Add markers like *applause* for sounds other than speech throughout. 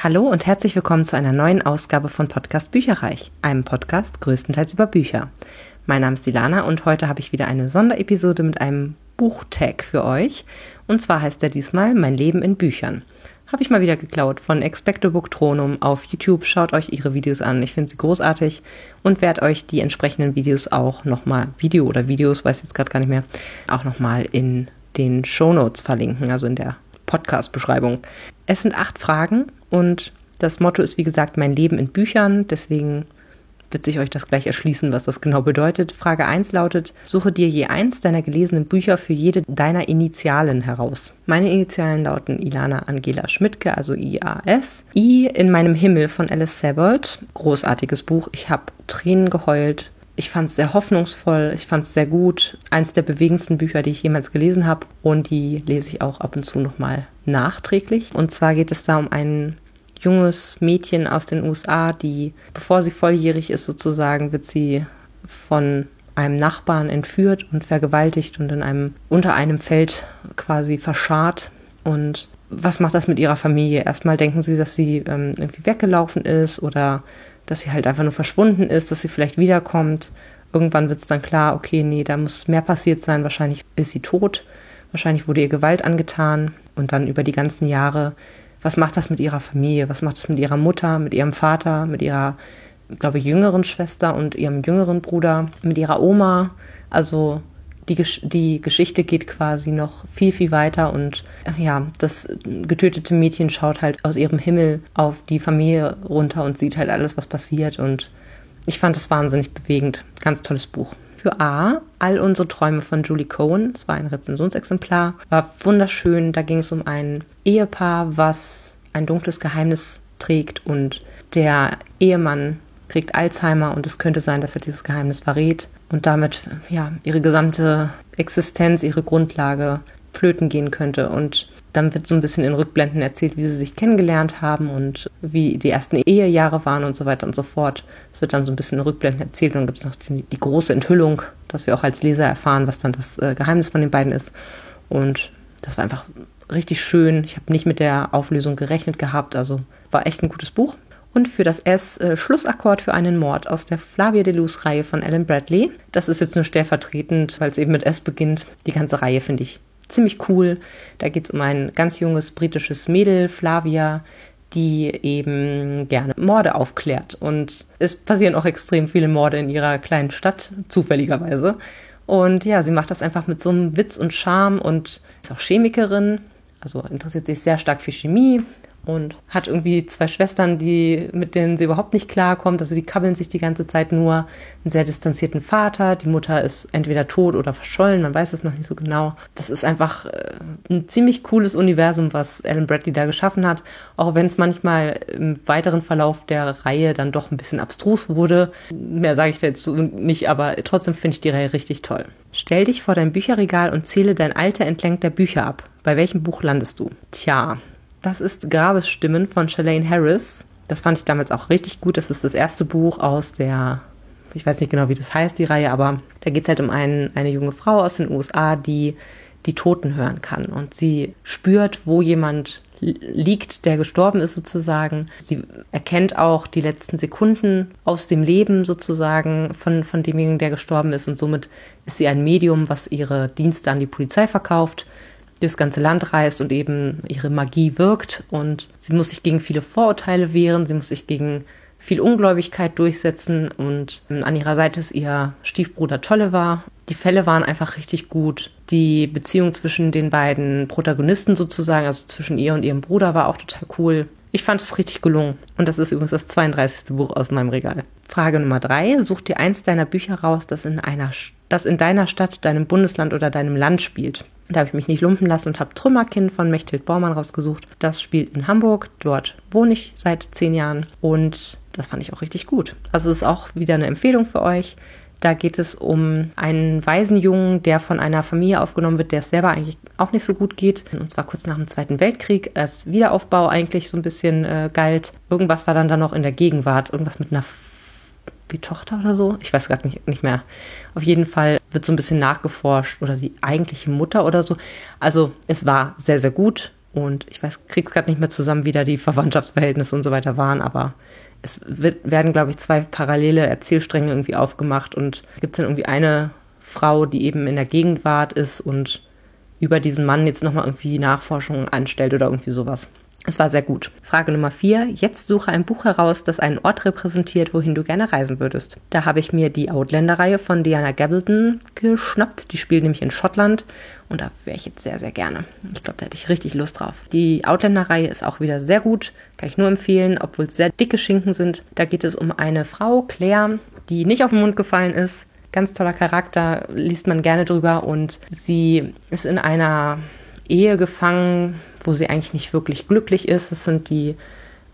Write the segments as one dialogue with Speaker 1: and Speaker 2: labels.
Speaker 1: Hallo und herzlich willkommen zu einer neuen Ausgabe von Podcast Bücherreich, einem Podcast größtenteils über Bücher. Mein Name ist Dilana und heute habe ich wieder eine Sonderepisode mit einem Buchtag für euch. Und zwar heißt er diesmal Mein Leben in Büchern. Habe ich mal wieder geklaut von Expecto Book Tronum auf YouTube. Schaut euch ihre Videos an. Ich finde sie großartig und werde euch die entsprechenden Videos auch nochmal, Video oder Videos, weiß jetzt gerade gar nicht mehr, auch nochmal in den Show Notes verlinken, also in der Podcast-Beschreibung. Es sind acht Fragen und das Motto ist, wie gesagt, mein Leben in Büchern. Deswegen wird sich euch das gleich erschließen, was das genau bedeutet. Frage 1 lautet, suche dir je eins deiner gelesenen Bücher für jede deiner Initialen heraus. Meine Initialen lauten Ilana Angela Schmidtke, also IAS. I in meinem Himmel von Alice Sebold. Großartiges Buch. Ich habe Tränen geheult. Ich fand es sehr hoffnungsvoll, ich fand es sehr gut. Eins der bewegendsten Bücher, die ich jemals gelesen habe. Und die lese ich auch ab und zu nochmal nachträglich. Und zwar geht es da um einen junges Mädchen aus den USA, die, bevor sie volljährig ist sozusagen, wird sie von einem Nachbarn entführt und vergewaltigt und in einem, unter einem Feld quasi verscharrt. Und was macht das mit ihrer Familie? Erstmal denken sie, dass sie ähm, irgendwie weggelaufen ist oder dass sie halt einfach nur verschwunden ist, dass sie vielleicht wiederkommt. Irgendwann wird es dann klar, okay, nee, da muss mehr passiert sein. Wahrscheinlich ist sie tot. Wahrscheinlich wurde ihr Gewalt angetan. Und dann über die ganzen Jahre was macht das mit ihrer Familie, was macht das mit ihrer Mutter, mit ihrem Vater, mit ihrer, glaube ich, jüngeren Schwester und ihrem jüngeren Bruder, mit ihrer Oma. Also die, die Geschichte geht quasi noch viel, viel weiter und ja, das getötete Mädchen schaut halt aus ihrem Himmel auf die Familie runter und sieht halt alles, was passiert und ich fand es wahnsinnig bewegend. Ganz tolles Buch. Für A, All unsere Träume von Julie Cohen. Es war ein Rezensionsexemplar. War wunderschön. Da ging es um ein Ehepaar, was ein dunkles Geheimnis trägt und der Ehemann kriegt Alzheimer und es könnte sein, dass er dieses Geheimnis verrät und damit ja ihre gesamte Existenz, ihre Grundlage flöten gehen könnte und dann wird so ein bisschen in Rückblenden erzählt, wie sie sich kennengelernt haben und wie die ersten Ehejahre waren und so weiter und so fort. Es wird dann so ein bisschen in Rückblenden erzählt und dann gibt es noch die, die, große Enthüllung, dass wir auch als Leser erfahren, was dann das äh, Geheimnis von den beiden ist. Und das war einfach richtig schön. Ich habe nicht mit der Auflösung gerechnet gehabt, also war echt ein gutes Buch. Und für das S äh, Schlussakkord für einen Mord aus der Flavia Deleuze Reihe von Alan Bradley. Das ist jetzt nur stellvertretend, weil es eben mit S beginnt. Die ganze Reihe finde ich ziemlich cool. Da geht es um ein ganz junges britisches Mädel, Flavia, die eben gerne Morde aufklärt. Und es passieren auch extrem viele Morde in ihrer kleinen Stadt, zufälligerweise. Und ja, sie macht das einfach mit so einem Witz und Charme und ist auch Chemikerin, also interessiert sich sehr stark für Chemie, und hat irgendwie zwei Schwestern, die, mit denen sie überhaupt nicht klarkommt. Also die kabbeln sich die ganze Zeit nur. Einen sehr distanzierten Vater. Die Mutter ist entweder tot oder verschollen, man weiß es noch nicht so genau. Das ist einfach äh, ein ziemlich cooles Universum, was Alan Bradley da geschaffen hat. Auch wenn es manchmal im weiteren Verlauf der Reihe dann doch ein bisschen abstrus wurde. Mehr sage ich dazu nicht, aber trotzdem finde ich die Reihe richtig toll. Stell dich vor dein Bücherregal und zähle dein Alter entlang der Bücher ab. Bei welchem Buch landest du? Tja, das ist Grabesstimmen von Shalane Harris. Das fand ich damals auch richtig gut. Das ist das erste Buch aus der, ich weiß nicht genau, wie das heißt, die Reihe, aber da geht es halt um einen, eine junge Frau aus den USA, die die Toten hören kann. Und sie spürt, wo jemand liegt, der gestorben ist sozusagen. Sie erkennt auch die letzten Sekunden aus dem Leben sozusagen von, von demjenigen, der gestorben ist. Und somit ist sie ein Medium, was ihre Dienste an die Polizei verkauft durchs ganze Land reist und eben ihre Magie wirkt. Und sie muss sich gegen viele Vorurteile wehren, sie muss sich gegen viel Ungläubigkeit durchsetzen und an ihrer Seite ist ihr Stiefbruder Tolliver. Die Fälle waren einfach richtig gut. Die Beziehung zwischen den beiden Protagonisten sozusagen, also zwischen ihr und ihrem Bruder, war auch total cool. Ich fand es richtig gelungen. Und das ist übrigens das 32. Buch aus meinem Regal. Frage Nummer drei. Such dir eins deiner Bücher raus, das in einer, das in deiner Stadt, deinem Bundesland oder deinem Land spielt. Da habe ich mich nicht lumpen lassen und habe Trümmerkind von Mechthild Bormann rausgesucht. Das spielt in Hamburg. Dort wohne ich seit zehn Jahren und das fand ich auch richtig gut. Also es ist auch wieder eine Empfehlung für euch. Da geht es um einen Waisenjungen, der von einer Familie aufgenommen wird, der es selber eigentlich auch nicht so gut geht. Und zwar kurz nach dem Zweiten Weltkrieg, als Wiederaufbau eigentlich so ein bisschen äh, galt. Irgendwas war dann da noch in der Gegenwart, irgendwas mit einer wie Tochter oder so. Ich weiß gerade nicht, nicht mehr. Auf jeden Fall wird so ein bisschen nachgeforscht oder die eigentliche Mutter oder so. Also es war sehr, sehr gut. Und ich weiß, krieg's gerade nicht mehr zusammen, wie da die Verwandtschaftsverhältnisse und so weiter waren, aber es wird, werden, glaube ich, zwei parallele Erzählstränge irgendwie aufgemacht und gibt es dann irgendwie eine Frau, die eben in der Gegenwart ist und über diesen Mann jetzt nochmal irgendwie Nachforschungen anstellt oder irgendwie sowas. Es war sehr gut. Frage Nummer vier. Jetzt suche ein Buch heraus, das einen Ort repräsentiert, wohin du gerne reisen würdest. Da habe ich mir die Outlander-Reihe von Diana Gabaldon geschnappt. Die spielt nämlich in Schottland und da wäre ich jetzt sehr, sehr gerne. Ich glaube, da hätte ich richtig Lust drauf. Die Outlander-Reihe ist auch wieder sehr gut. Kann ich nur empfehlen, obwohl es sehr dicke Schinken sind. Da geht es um eine Frau, Claire, die nicht auf den Mund gefallen ist. Ganz toller Charakter, liest man gerne drüber und sie ist in einer Ehe gefangen, wo sie eigentlich nicht wirklich glücklich ist. Es sind die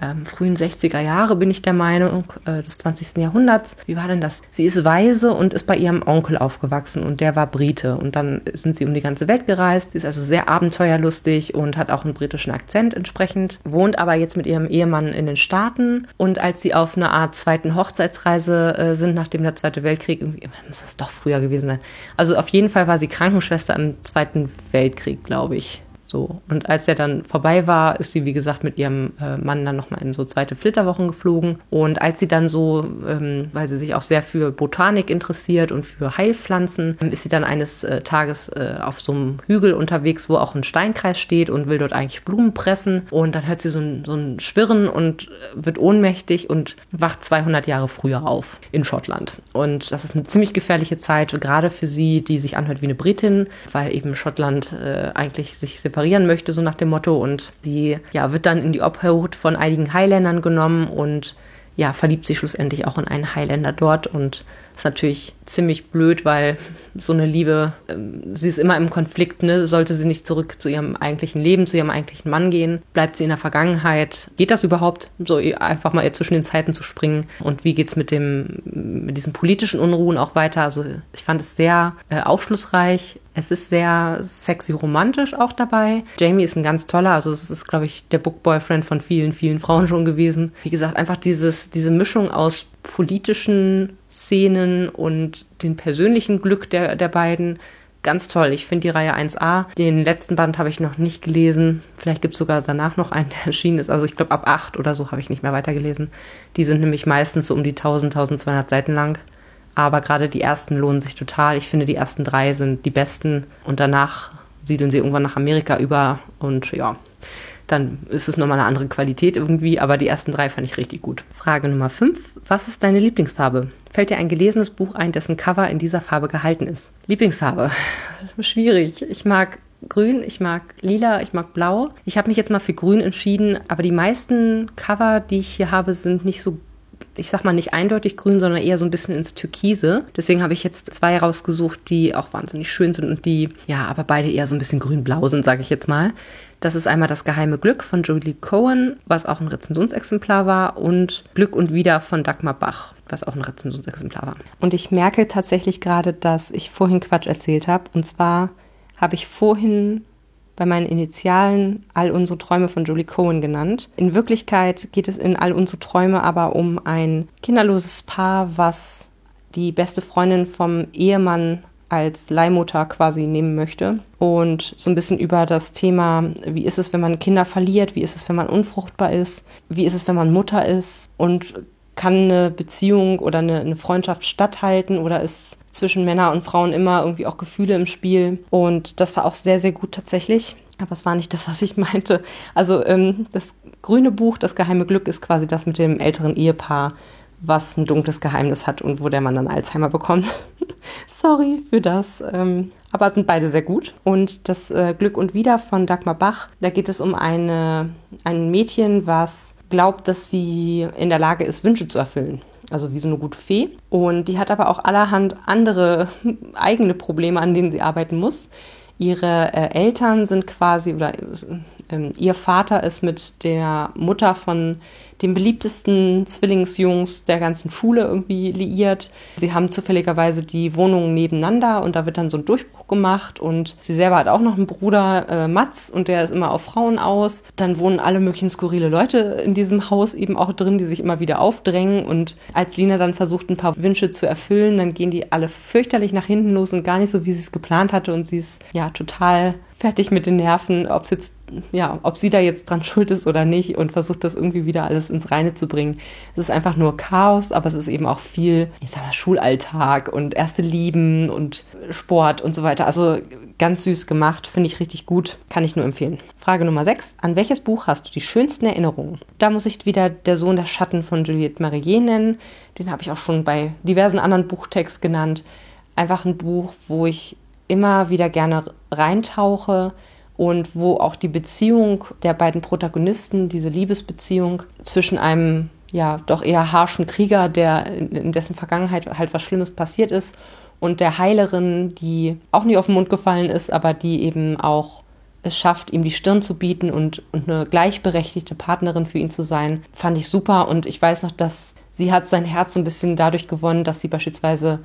Speaker 1: ähm, frühen 60er Jahre, bin ich der Meinung, äh, des 20. Jahrhunderts. Wie war denn das? Sie ist weise und ist bei ihrem Onkel aufgewachsen und der war Brite. Und dann sind sie um die ganze Welt gereist. Sie ist also sehr abenteuerlustig und hat auch einen britischen Akzent entsprechend, wohnt aber jetzt mit ihrem Ehemann in den Staaten. Und als sie auf eine Art zweiten Hochzeitsreise äh, sind, nachdem der Zweite Weltkrieg, irgendwie, muss das doch früher gewesen sein. Also auf jeden Fall war sie Krankenschwester im Zweiten Weltkrieg, glaube ich. So. Und als der dann vorbei war, ist sie, wie gesagt, mit ihrem äh, Mann dann nochmal in so zweite Flitterwochen geflogen. Und als sie dann so, ähm, weil sie sich auch sehr für Botanik interessiert und für Heilpflanzen, ist sie dann eines äh, Tages äh, auf so einem Hügel unterwegs, wo auch ein Steinkreis steht und will dort eigentlich Blumen pressen. Und dann hört sie so ein, so ein Schwirren und wird ohnmächtig und wacht 200 Jahre früher auf in Schottland. Und das ist eine ziemlich gefährliche Zeit, gerade für sie, die sich anhört wie eine Britin, weil eben Schottland äh, eigentlich sich separiert reparieren möchte, so nach dem Motto. Und sie ja, wird dann in die Obhut von einigen Highlandern genommen und ja, verliebt sich schlussendlich auch in einen Highlander dort und ist natürlich ziemlich blöd, weil so eine Liebe, ähm, sie ist immer im Konflikt, ne? Sollte sie nicht zurück zu ihrem eigentlichen Leben, zu ihrem eigentlichen Mann gehen? Bleibt sie in der Vergangenheit? Geht das überhaupt, so einfach mal zwischen den Zeiten zu springen? Und wie geht's mit dem, mit diesen politischen Unruhen auch weiter? Also ich fand es sehr äh, aufschlussreich. Es ist sehr sexy romantisch auch dabei. Jamie ist ein ganz toller, also es ist, glaube ich, der Bookboyfriend von vielen, vielen Frauen schon gewesen. Wie gesagt, einfach dieses, diese Mischung aus politischen Szenen und den persönlichen Glück der, der beiden. Ganz toll. Ich finde die Reihe 1a. Den letzten Band habe ich noch nicht gelesen. Vielleicht gibt es sogar danach noch einen, der erschienen ist. Also ich glaube ab 8 oder so habe ich nicht mehr weitergelesen. Die sind nämlich meistens so um die 1000, 1200 Seiten lang. Aber gerade die ersten lohnen sich total. Ich finde, die ersten drei sind die besten. Und danach siedeln sie irgendwann nach Amerika über. Und ja, dann ist es nochmal eine andere Qualität irgendwie, aber die ersten drei fand ich richtig gut. Frage Nummer 5. Was ist deine Lieblingsfarbe? Fällt dir ein gelesenes Buch ein, dessen Cover in dieser Farbe gehalten ist? Lieblingsfarbe. *laughs* Schwierig. Ich mag grün, ich mag lila, ich mag blau. Ich habe mich jetzt mal für grün entschieden, aber die meisten Cover, die ich hier habe, sind nicht so ich sag mal nicht eindeutig grün, sondern eher so ein bisschen ins Türkise. Deswegen habe ich jetzt zwei rausgesucht, die auch wahnsinnig schön sind und die, ja, aber beide eher so ein bisschen grün-blau sind, sage ich jetzt mal. Das ist einmal das geheime Glück von Julie Cohen, was auch ein Rezensionsexemplar war, und Glück und Wieder von Dagmar Bach, was auch ein Rezensionsexemplar war. Und ich merke tatsächlich gerade, dass ich vorhin Quatsch erzählt habe. Und zwar habe ich vorhin bei meinen Initialen All unsere Träume von Julie Cohen genannt. In Wirklichkeit geht es in All unsere Träume aber um ein kinderloses Paar, was die beste Freundin vom Ehemann als Leihmutter quasi nehmen möchte. Und so ein bisschen über das Thema, wie ist es, wenn man Kinder verliert, wie ist es, wenn man unfruchtbar ist, wie ist es, wenn man Mutter ist? Und kann eine Beziehung oder eine, eine Freundschaft statthalten oder ist zwischen Männern und Frauen immer irgendwie auch Gefühle im Spiel und das war auch sehr, sehr gut tatsächlich. Aber es war nicht das, was ich *laughs* meinte. Also ähm, das grüne Buch, das geheime Glück, ist quasi das mit dem älteren Ehepaar, was ein dunkles Geheimnis hat und wo der Mann dann Alzheimer bekommt. *laughs* Sorry für das. Ähm, aber sind beide sehr gut. Und das äh, Glück und Wieder von Dagmar Bach, da geht es um eine, ein Mädchen, was glaubt, dass sie in der Lage ist, Wünsche zu erfüllen. Also wie so eine gute Fee. Und die hat aber auch allerhand andere eigene Probleme, an denen sie arbeiten muss. Ihre äh, Eltern sind quasi, oder äh, ihr Vater ist mit der Mutter von den beliebtesten Zwillingsjungs der ganzen Schule irgendwie liiert. Sie haben zufälligerweise die Wohnungen nebeneinander und da wird dann so ein Durchbruch gemacht und sie selber hat auch noch einen Bruder, äh, Mats, und der ist immer auf Frauen aus. Dann wohnen alle möglichen skurrile Leute in diesem Haus eben auch drin, die sich immer wieder aufdrängen und als Lina dann versucht, ein paar Wünsche zu erfüllen, dann gehen die alle fürchterlich nach hinten los und gar nicht so, wie sie es geplant hatte und sie ist ja total fertig mit den Nerven, ob es jetzt ja, ob sie da jetzt dran *laughs* schuld ist oder nicht und versucht das irgendwie wieder alles ins Reine zu bringen. Es ist einfach nur Chaos, aber es ist eben auch viel, ich sag mal, Schulalltag und erste Lieben und Sport und so weiter. Also ganz süß gemacht, finde ich richtig gut, kann ich nur empfehlen. Frage Nummer 6. An welches Buch hast du die schönsten Erinnerungen? Da muss ich wieder Der Sohn der Schatten von Juliette Marillier nennen. Den habe ich auch schon bei diversen anderen Buchtexten genannt. Einfach ein Buch, wo ich immer wieder gerne reintauche und wo auch die Beziehung der beiden Protagonisten, diese Liebesbeziehung zwischen einem ja doch eher harschen Krieger, der in dessen Vergangenheit halt was Schlimmes passiert ist, und der Heilerin, die auch nicht auf den Mund gefallen ist, aber die eben auch es schafft, ihm die Stirn zu bieten und, und eine gleichberechtigte Partnerin für ihn zu sein, fand ich super. Und ich weiß noch, dass sie hat sein Herz so ein bisschen dadurch gewonnen, dass sie beispielsweise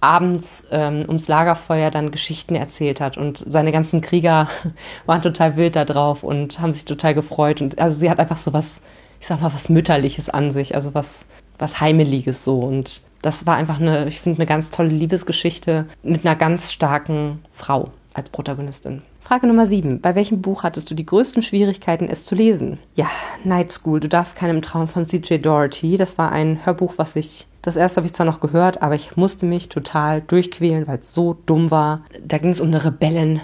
Speaker 1: abends ähm, ums Lagerfeuer dann Geschichten erzählt hat. Und seine ganzen Krieger *laughs* waren total wild da drauf und haben sich total gefreut. Und also sie hat einfach so was, ich sag mal, was mütterliches an sich, also was was heimeliges so. Und das war einfach eine, ich finde eine ganz tolle Liebesgeschichte mit einer ganz starken Frau als Protagonistin. Frage Nummer 7. Bei welchem Buch hattest du die größten Schwierigkeiten, es zu lesen? Ja, Night School, du darfst keinem Traum von CJ Doherty. Das war ein Hörbuch, was ich, das erste habe ich zwar noch gehört, aber ich musste mich total durchquälen, weil es so dumm war. Da ging es um eine Rebellin,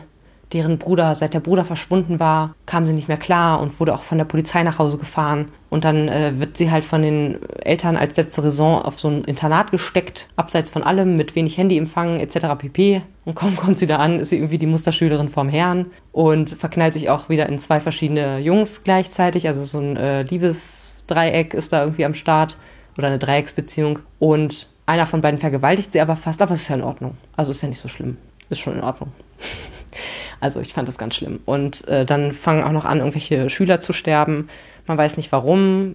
Speaker 1: deren Bruder, seit der Bruder verschwunden war, kam sie nicht mehr klar und wurde auch von der Polizei nach Hause gefahren. Und dann äh, wird sie halt von den Eltern als letzte Raison auf so ein Internat gesteckt, abseits von allem, mit wenig Handyempfang etc. pp. Und kaum kommt sie da an, ist sie irgendwie die Musterschülerin vom Herrn und verknallt sich auch wieder in zwei verschiedene Jungs gleichzeitig. Also so ein äh, Liebesdreieck ist da irgendwie am Start oder eine Dreiecksbeziehung. Und einer von beiden vergewaltigt sie aber fast, aber es ist ja in Ordnung. Also ist ja nicht so schlimm. Ist schon in Ordnung. *laughs* Also ich fand das ganz schlimm. Und äh, dann fangen auch noch an, irgendwelche Schüler zu sterben. Man weiß nicht warum.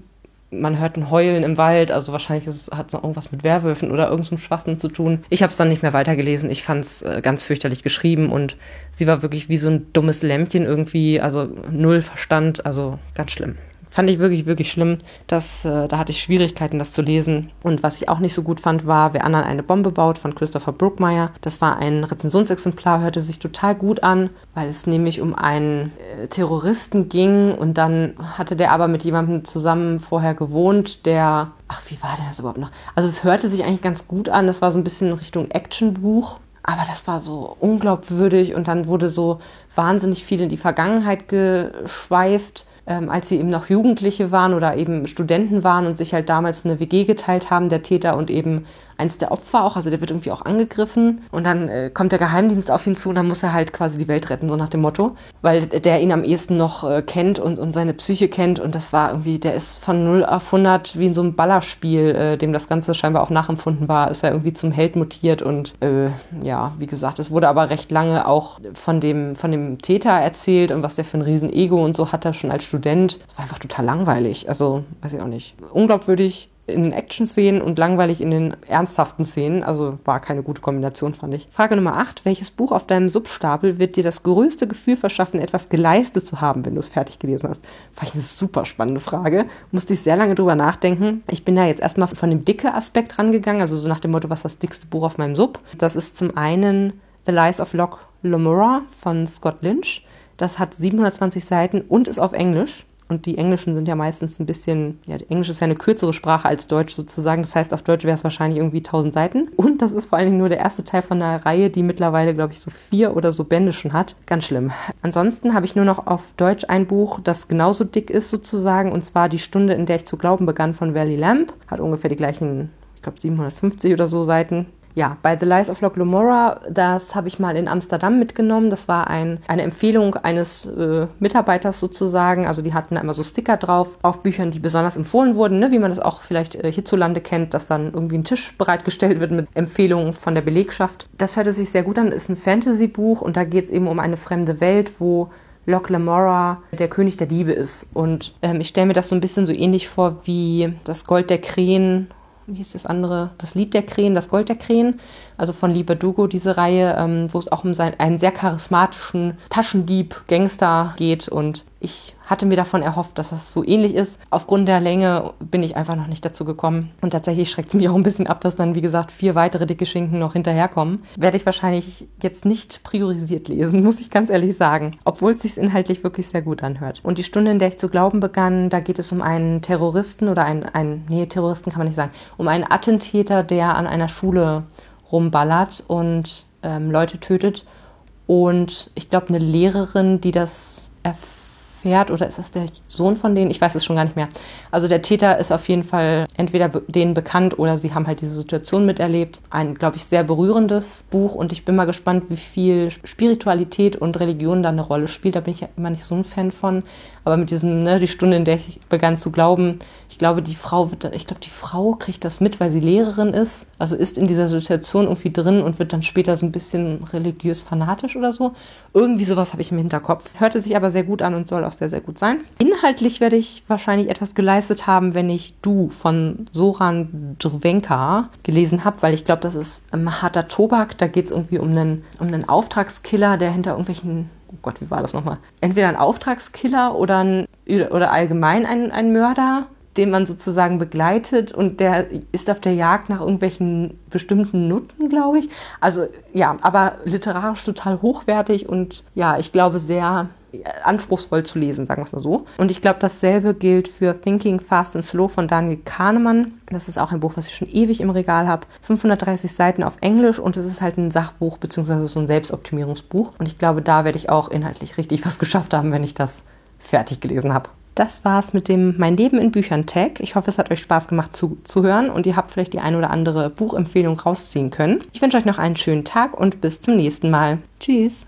Speaker 1: Man hört ein Heulen im Wald, also wahrscheinlich hat es noch irgendwas mit Werwölfen oder irgendeinem Schwachsinn zu tun. Ich habe es dann nicht mehr weitergelesen. Ich fand es äh, ganz fürchterlich geschrieben und sie war wirklich wie so ein dummes Lämpchen irgendwie, also null Verstand, also ganz schlimm. Fand ich wirklich, wirklich schlimm. Das, äh, da hatte ich Schwierigkeiten, das zu lesen. Und was ich auch nicht so gut fand, war Wer anderen eine Bombe baut von Christopher Brookmeyer. Das war ein Rezensionsexemplar, hörte sich total gut an, weil es nämlich um einen äh, Terroristen ging und dann hatte der aber mit jemandem zusammen vorher gewohnt, der Ach, wie war denn das überhaupt noch? Also es hörte sich eigentlich ganz gut an. Das war so ein bisschen Richtung Actionbuch. Aber das war so unglaubwürdig und dann wurde so wahnsinnig viel in die Vergangenheit geschweift ähm, als sie eben noch Jugendliche waren oder eben Studenten waren und sich halt damals eine WG geteilt haben, der Täter und eben eins der Opfer auch, also der wird irgendwie auch angegriffen und dann äh, kommt der Geheimdienst auf ihn zu und dann muss er halt quasi die Welt retten, so nach dem Motto, weil der ihn am ehesten noch äh, kennt und, und seine Psyche kennt und das war irgendwie, der ist von 0 auf 100 wie in so einem Ballerspiel, äh, dem das Ganze scheinbar auch nachempfunden war, ist er irgendwie zum Held mutiert und äh, ja, wie gesagt, es wurde aber recht lange auch von dem, von dem Täter erzählt und was der für ein Riesen-Ego und so hat er schon als Student. Es war einfach total langweilig, also weiß ich auch nicht. Unglaubwürdig, in den Action-Szenen und langweilig in den ernsthaften Szenen. Also war keine gute Kombination, fand ich. Frage Nummer 8. Welches Buch auf deinem Substapel wird dir das größte Gefühl verschaffen, etwas geleistet zu haben, wenn du es fertig gelesen hast? Fand ich eine super spannende Frage. Musste ich sehr lange drüber nachdenken. Ich bin da jetzt erstmal von dem dicke Aspekt rangegangen, also so nach dem Motto, was ist das dickste Buch auf meinem Sub? Das ist zum einen The Lies of Locke Lamora von Scott Lynch. Das hat 720 Seiten und ist auf Englisch. Und die Englischen sind ja meistens ein bisschen, ja, Englisch ist ja eine kürzere Sprache als Deutsch sozusagen. Das heißt, auf Deutsch wäre es wahrscheinlich irgendwie 1000 Seiten. Und das ist vor allen Dingen nur der erste Teil von einer Reihe, die mittlerweile, glaube ich, so vier oder so Bände schon hat. Ganz schlimm. Ansonsten habe ich nur noch auf Deutsch ein Buch, das genauso dick ist sozusagen. Und zwar Die Stunde, in der ich zu glauben begann von Valley Lamp. Hat ungefähr die gleichen, ich glaube, 750 oder so Seiten ja, bei The Lies of Locke Lamora, das habe ich mal in Amsterdam mitgenommen. Das war ein, eine Empfehlung eines äh, Mitarbeiters sozusagen. Also die hatten einmal so Sticker drauf auf Büchern, die besonders empfohlen wurden, ne? wie man das auch vielleicht äh, hierzulande kennt, dass dann irgendwie ein Tisch bereitgestellt wird mit Empfehlungen von der Belegschaft. Das hörte sich sehr gut an. Ist ein Fantasy-Buch und da geht es eben um eine fremde Welt, wo Locke Lamora der König der Diebe ist. Und ähm, ich stelle mir das so ein bisschen so ähnlich vor wie das Gold der Krähen wie hieß das andere, das Lied der Krähen, das Gold der Krähen, also von Lee Bardugo, diese Reihe, ähm, wo es auch um seinen, einen sehr charismatischen Taschendieb, Gangster geht und ich hatte mir davon erhofft, dass das so ähnlich ist. Aufgrund der Länge bin ich einfach noch nicht dazu gekommen. Und tatsächlich schreckt es mich auch ein bisschen ab, dass dann, wie gesagt, vier weitere dicke Schinken noch hinterherkommen. Werde ich wahrscheinlich jetzt nicht priorisiert lesen, *laughs* muss ich ganz ehrlich sagen. Obwohl es sich inhaltlich wirklich sehr gut anhört. Und die Stunde, in der ich zu glauben begann, da geht es um einen Terroristen oder einen, einen nee, Terroristen kann man nicht sagen, um einen Attentäter, der an einer Schule rumballert und ähm, Leute tötet. Und ich glaube, eine Lehrerin, die das erfährt Pferd oder ist das der Sohn von denen? Ich weiß es schon gar nicht mehr. Also der Täter ist auf jeden Fall entweder denen bekannt oder sie haben halt diese Situation miterlebt. Ein, glaube ich, sehr berührendes Buch und ich bin mal gespannt, wie viel Spiritualität und Religion da eine Rolle spielt. Da bin ich ja immer nicht so ein Fan von. Aber mit diesem, ne, die Stunde, in der ich begann zu glauben, ich glaube, die Frau wird dann, ich glaube, die Frau kriegt das mit, weil sie Lehrerin ist. Also ist in dieser Situation irgendwie drin und wird dann später so ein bisschen religiös fanatisch oder so. Irgendwie sowas habe ich im Hinterkopf. Hörte sich aber sehr gut an und soll auch sehr, sehr gut sein. Inhaltlich werde ich wahrscheinlich etwas geleistet haben, wenn ich Du von Soran Drvenka gelesen habe, weil ich glaube, das ist ähm, harter Tobak. Da geht es irgendwie um einen, um einen Auftragskiller, der hinter irgendwelchen oh Gott, wie war das nochmal? Entweder ein Auftragskiller oder, ein, oder allgemein ein, ein Mörder, den man sozusagen begleitet und der ist auf der Jagd nach irgendwelchen bestimmten Nutten, glaube ich. Also ja, aber literarisch total hochwertig und ja, ich glaube sehr anspruchsvoll zu lesen, sagen wir es mal so. Und ich glaube, dasselbe gilt für Thinking Fast and Slow von Daniel Kahnemann. Das ist auch ein Buch, was ich schon ewig im Regal habe. 530 Seiten auf Englisch und es ist halt ein Sachbuch bzw. so ein Selbstoptimierungsbuch. Und ich glaube, da werde ich auch inhaltlich richtig *laughs* was geschafft haben, wenn ich das fertig gelesen habe. Das war's mit dem Mein Leben in Büchern Tag. Ich hoffe, es hat euch Spaß gemacht zu, zu hören und ihr habt vielleicht die ein oder andere Buchempfehlung rausziehen können. Ich wünsche euch noch einen schönen Tag und bis zum nächsten Mal. Tschüss.